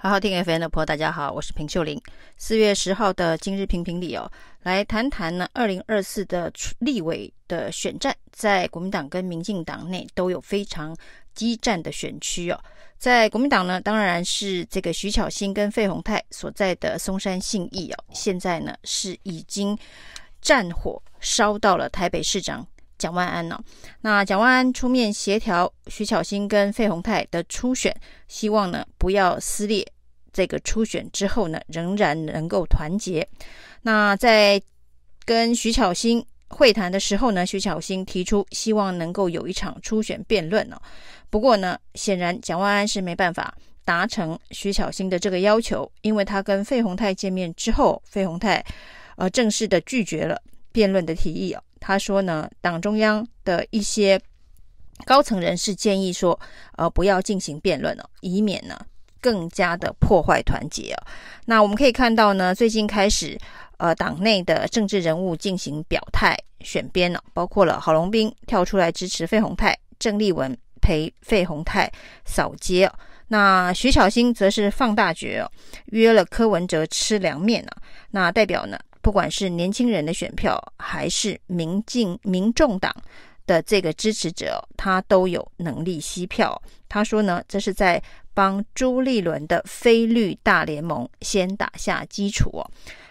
好好听 FM 的朋友，大家好，我是平秀玲。四月十号的今日评评理哦，来谈谈呢，二零二四的立委的选战，在国民党跟民进党内都有非常激战的选区哦。在国民党呢，当然是这个徐巧芯跟费鸿泰所在的松山信义哦，现在呢是已经战火烧到了台北市长。蒋万安呢、那蒋万安出面协调徐巧芯跟费鸿泰的初选，希望呢不要撕裂。这个初选之后呢，仍然能够团结。那在跟徐巧芯会谈的时候呢，徐巧芯提出希望能够有一场初选辩论哦。不过呢，显然蒋万安是没办法达成徐巧芯的这个要求，因为他跟费鸿泰见面之后，费鸿泰呃正式的拒绝了辩论的提议哦。他说呢，党中央的一些高层人士建议说，呃，不要进行辩论哦，以免呢更加的破坏团结哦。那我们可以看到呢，最近开始，呃，党内的政治人物进行表态选边了，包括了郝龙斌跳出来支持费鸿泰，郑丽文陪费鸿泰扫街哦。那徐巧芯则是放大决哦，约了柯文哲吃凉面呢。那代表呢？不管是年轻人的选票，还是民进民众党的这个支持者，他都有能力吸票。他说呢，这是在帮朱立伦的非绿大联盟先打下基础。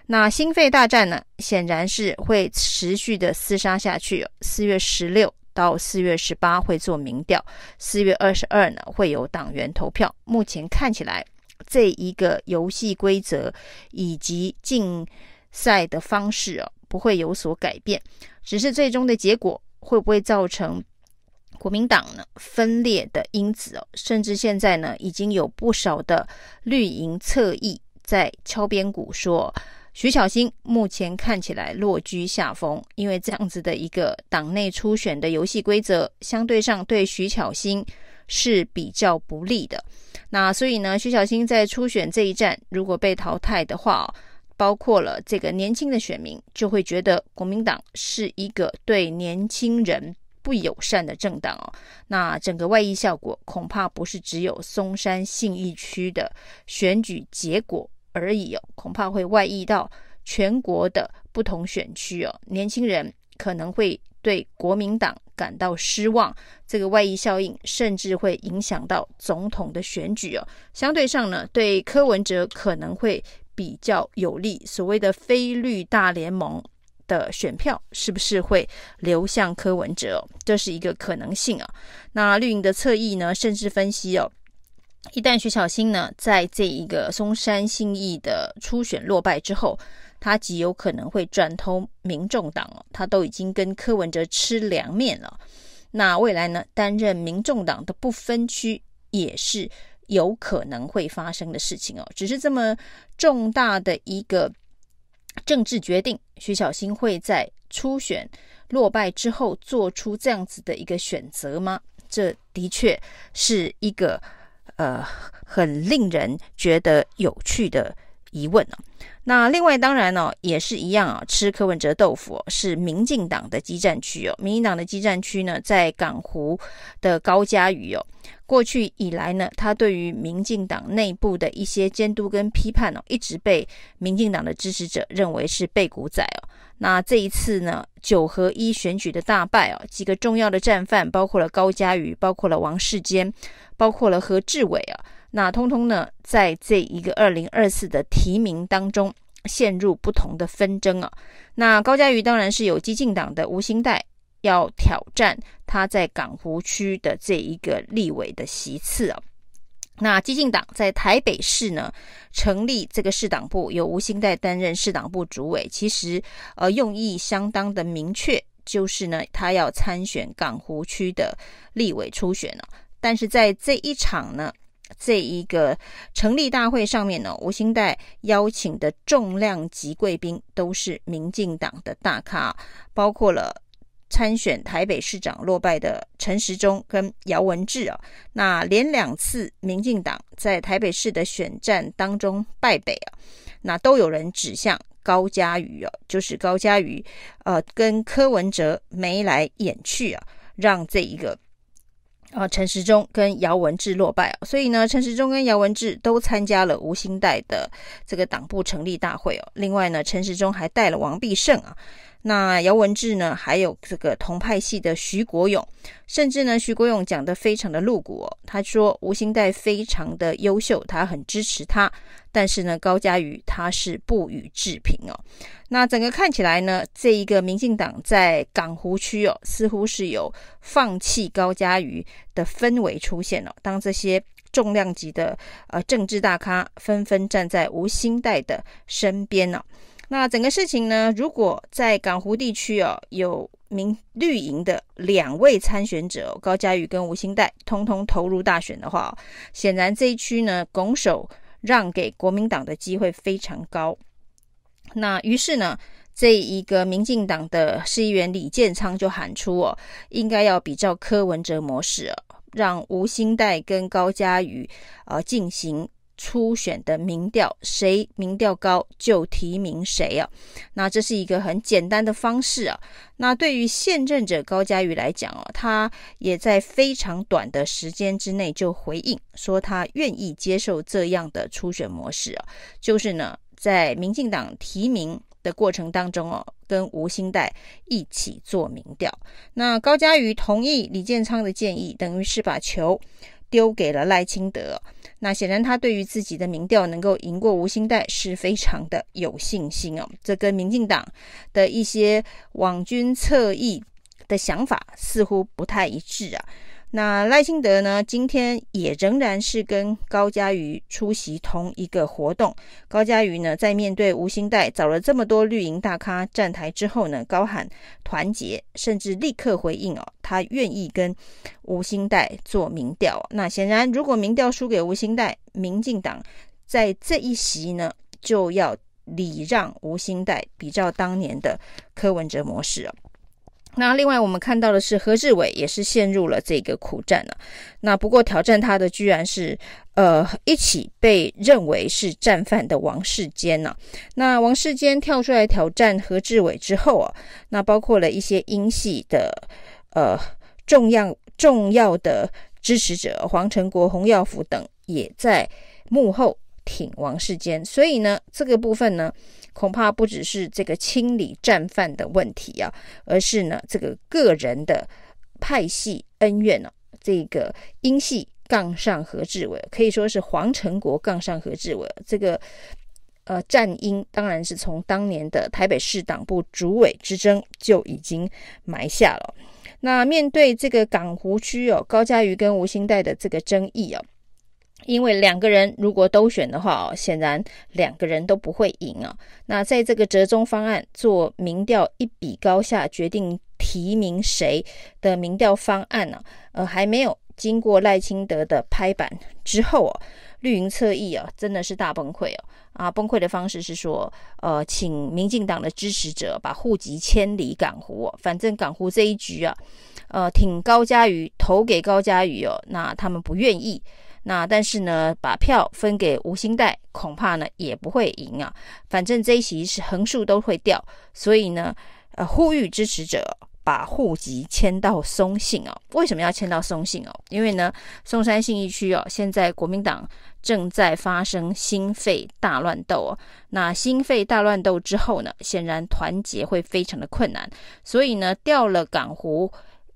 那新费大战呢，显然是会持续的厮杀下去。四月十六到四月十八会做民调，四月二十二呢会有党员投票。目前看起来，这一个游戏规则以及进。赛的方式哦，不会有所改变，只是最终的结果会不会造成国民党呢分裂的因子哦？甚至现在呢，已经有不少的绿营侧翼在敲边鼓说，徐巧芯目前看起来落居下风，因为这样子的一个党内初选的游戏规则，相对上对徐巧芯是比较不利的。那所以呢，徐巧芯在初选这一战如果被淘汰的话哦，包括了这个年轻的选民，就会觉得国民党是一个对年轻人不友善的政党哦。那整个外溢效果恐怕不是只有松山信义区的选举结果而已哦，恐怕会外溢到全国的不同选区哦。年轻人可能会对国民党感到失望，这个外溢效应甚至会影响到总统的选举哦。相对上呢，对柯文哲可能会。比较有利，所谓的非绿大联盟的选票是不是会流向柯文哲？这是一个可能性啊。那绿营的侧翼呢，甚至分析哦，一旦徐巧芯呢在这一个松山信义的初选落败之后，他极有可能会转投民众党哦。他都已经跟柯文哲吃凉面了，那未来呢担任民众党的不分区也是。有可能会发生的事情哦，只是这么重大的一个政治决定，徐小新会在初选落败之后做出这样子的一个选择吗？这的确是一个呃很令人觉得有趣的疑问哦。那另外当然呢、也是一样啊，吃柯文哲豆腐、是民进党的激战区哦。民进党的激战区呢，在港湖的高嘉瑜哦。过去以来呢，他对于民进党内部的一些监督跟批判哦，一直被民进党的支持者认为是被骨仔哦。那这一次呢，九合一选举的大败哦，几个重要的战犯，包括了高嘉瑜，包括了王世坚，包括了何志伟啊。那通通呢，在这一个二零二四的提名当中陷入不同的纷争啊。那高嘉瑜当然是有激进党的吴欣岱要挑战他在港湖区的这一个立委的席次啊。那激进党在台北市呢成立这个市党部，由吴欣岱担任市党部主委，其实呃用意相当的明确，就是呢他要参选港湖区的立委初选了。但是在这一场呢。这一个成立大会上面呢，吴兴代邀请的重量级贵宾都是民进党的大咖，包括了参选台北市长落败的陈时中跟姚文智啊。那连两次民进党在台北市的选战当中败北啊，那都有人指向高嘉瑜啊，就是高嘉瑜呃跟柯文哲眉来眼去啊，让这一个。啊，陈时中跟姚文智落败，所以呢，陈时中跟姚文智都参加了吴兴代的这个党部成立大会哦。另外呢，陈时中还带了王必胜啊。那姚文智呢，还有这个同派系的徐国勇，甚至呢，徐国勇讲得非常的露骨哦。他说吴欣岱非常的优秀，他很支持他，但是呢，高嘉瑜他是不予置评哦。那整个看起来呢，这一个民进党在港湖区哦，似乎是有放弃高嘉瑜的氛围出现哦。当这些重量级的呃政治大咖纷纷站在吴欣岱的身边呢、那整个事情呢，如果在港湖地区哦，有民绿营的两位参选者高嘉瑜跟吴欣岱，通通投入大选的话，显然这一区呢，拱手让给国民党的机会非常高。那于是呢，这一个民进党的市议员李建昌就喊出哦，应该要比照柯文哲模式哦，让吴欣岱跟高嘉瑜呃进行。初选的民调，谁民调高就提名谁啊？那这是一个很简单的方式啊。那对于现任者高嘉瑜来讲哦，他也在非常短的时间之内就回应说，他愿意接受这样的初选模式啊，就是呢，在民进党提名的过程当中哦，跟吴欣岱一起做民调。那高嘉瑜同意李建昌的建议，等于是把球丢给了赖清德。那显然，他对于自己的民调能够赢过吴新代是非常的有信心哦。这跟民进党的一些网军侧翼的想法似乎不太一致啊。那赖清德呢，今天也仍然是跟高嘉瑜出席同一个活动。高嘉瑜呢，在面对吴欣岱找了这么多绿营大咖站台之后呢，高喊团结，甚至立刻回应哦，他愿意跟吴欣岱做民调。那显然，如果民调输给吴欣岱，民进党在这一席呢，就要礼让吴欣岱，比照当年的柯文哲模式哦。那另外我们看到的是何志伟也是陷入了这个苦战了啊。那不过挑战他的居然是呃一起被认为是战犯的王世坚呢。那王世坚跳出来挑战何志伟之后啊，那包括了一些英系的呃重要重要的支持者黄成国、洪耀福等也在幕后挺王世坚，所以呢这个部分呢。恐怕不只是这个清理战犯的问题啊，而是呢这个个人的派系恩怨呢、这个英系杠上何志伟，可以说是黄成国杠上何志伟，这个呃战英当然是从当年的台北市党部主委之争就已经埋下了。那面对这个港湖区哦，高嘉瑜跟吴欣岱的这个争议啊。因为两个人如果都选的话，显然两个人都不会赢啊。那在这个折中方案做民调一比高下决定提名谁的民调方案呢？呃，还没有经过赖清德的拍板之后啊，绿营侧翼啊真的是大崩溃哦。啊，崩溃的方式是说，呃，请民进党的支持者把户籍迁离港湖，反正港湖这一局啊，呃，挺高嘉瑜投给高嘉瑜哦，那他们不愿意。那但是呢，把票分给吴欣岱，恐怕呢也不会赢啊。反正这一席是横竖都会掉，所以呢，呃，呼吁支持者把户籍迁到松信哦。为什么要迁到松信哦？因为呢，松山信义区哦，现在国民党正在发生心肺大乱斗哦。那心肺大乱斗之后呢，显然团结会非常的困难，所以呢，调了港湖，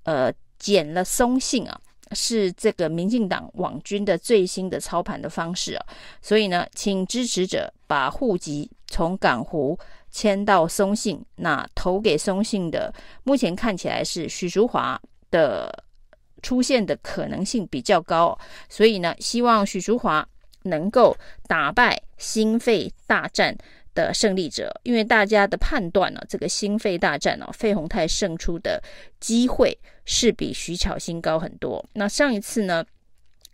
呃，减了松信啊。是这个民进党网军的最新的操盘的方式啊，所以呢，请支持者把户籍从港湖迁到松信，那投给松信的，目前看起来是许淑华的出现的可能性比较高，所以呢，希望许淑华能够打败心肺大战的胜利者，因为大家的判断呢，这个心肺大战哦，费宏泰胜出的机会是比徐巧芯高很多。那上一次呢，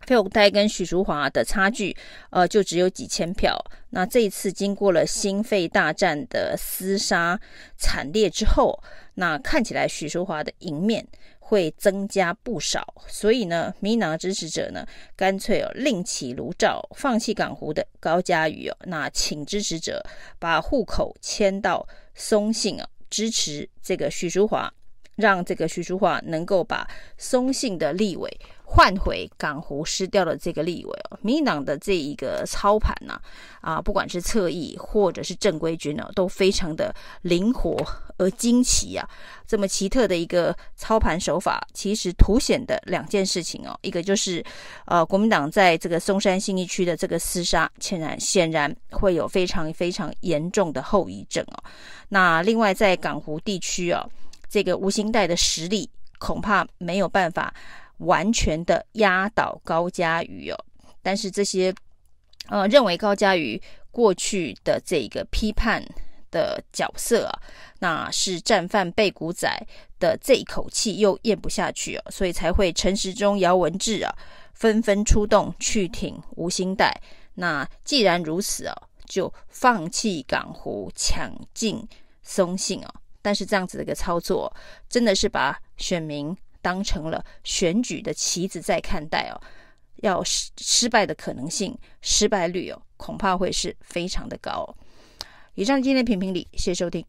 费宏泰跟许淑华的差距，呃，就只有几千票。那这一次经过了心肺大战的厮杀惨烈之后，那看起来许淑华的赢面。会增加不少，所以呢，民进党的支持者呢，干脆哦另起炉灶，放弃港湖的高嘉瑜哦，那请支持者把户口迁到松信啊，支持这个许淑华。让这个徐淑华能够把松信的立委换回港湖失掉的这个立委哦，民进党的这一个操盘呢，啊，不管是侧翼或者是正规军呢，都非常的灵活而惊奇啊。这么奇特的一个操盘手法，其实凸显的两件事情哦，一个就是呃，国民党在这个松山新义区的这个厮杀，显然显然会有非常非常严重的后遗症哦。那另外在港湖地区啊。这个吴欣岱的实力恐怕没有办法完全的压倒高嘉瑜哦，但是这些呃认为高嘉瑜过去的这个批判的角色啊，那是战犯被骨仔的这一口气又咽不下去哦，所以才会陈时中、姚文智啊纷纷出动去挺吴欣岱。那既然如此哦，就放弃港湖，抢进松信哦。但是这样子的一个操作，真的是把选民当成了选举的棋子在看待哦，要失失败的可能性、失败率哦，恐怕会是非常的高哦。以上今天评评理，谢谢收听。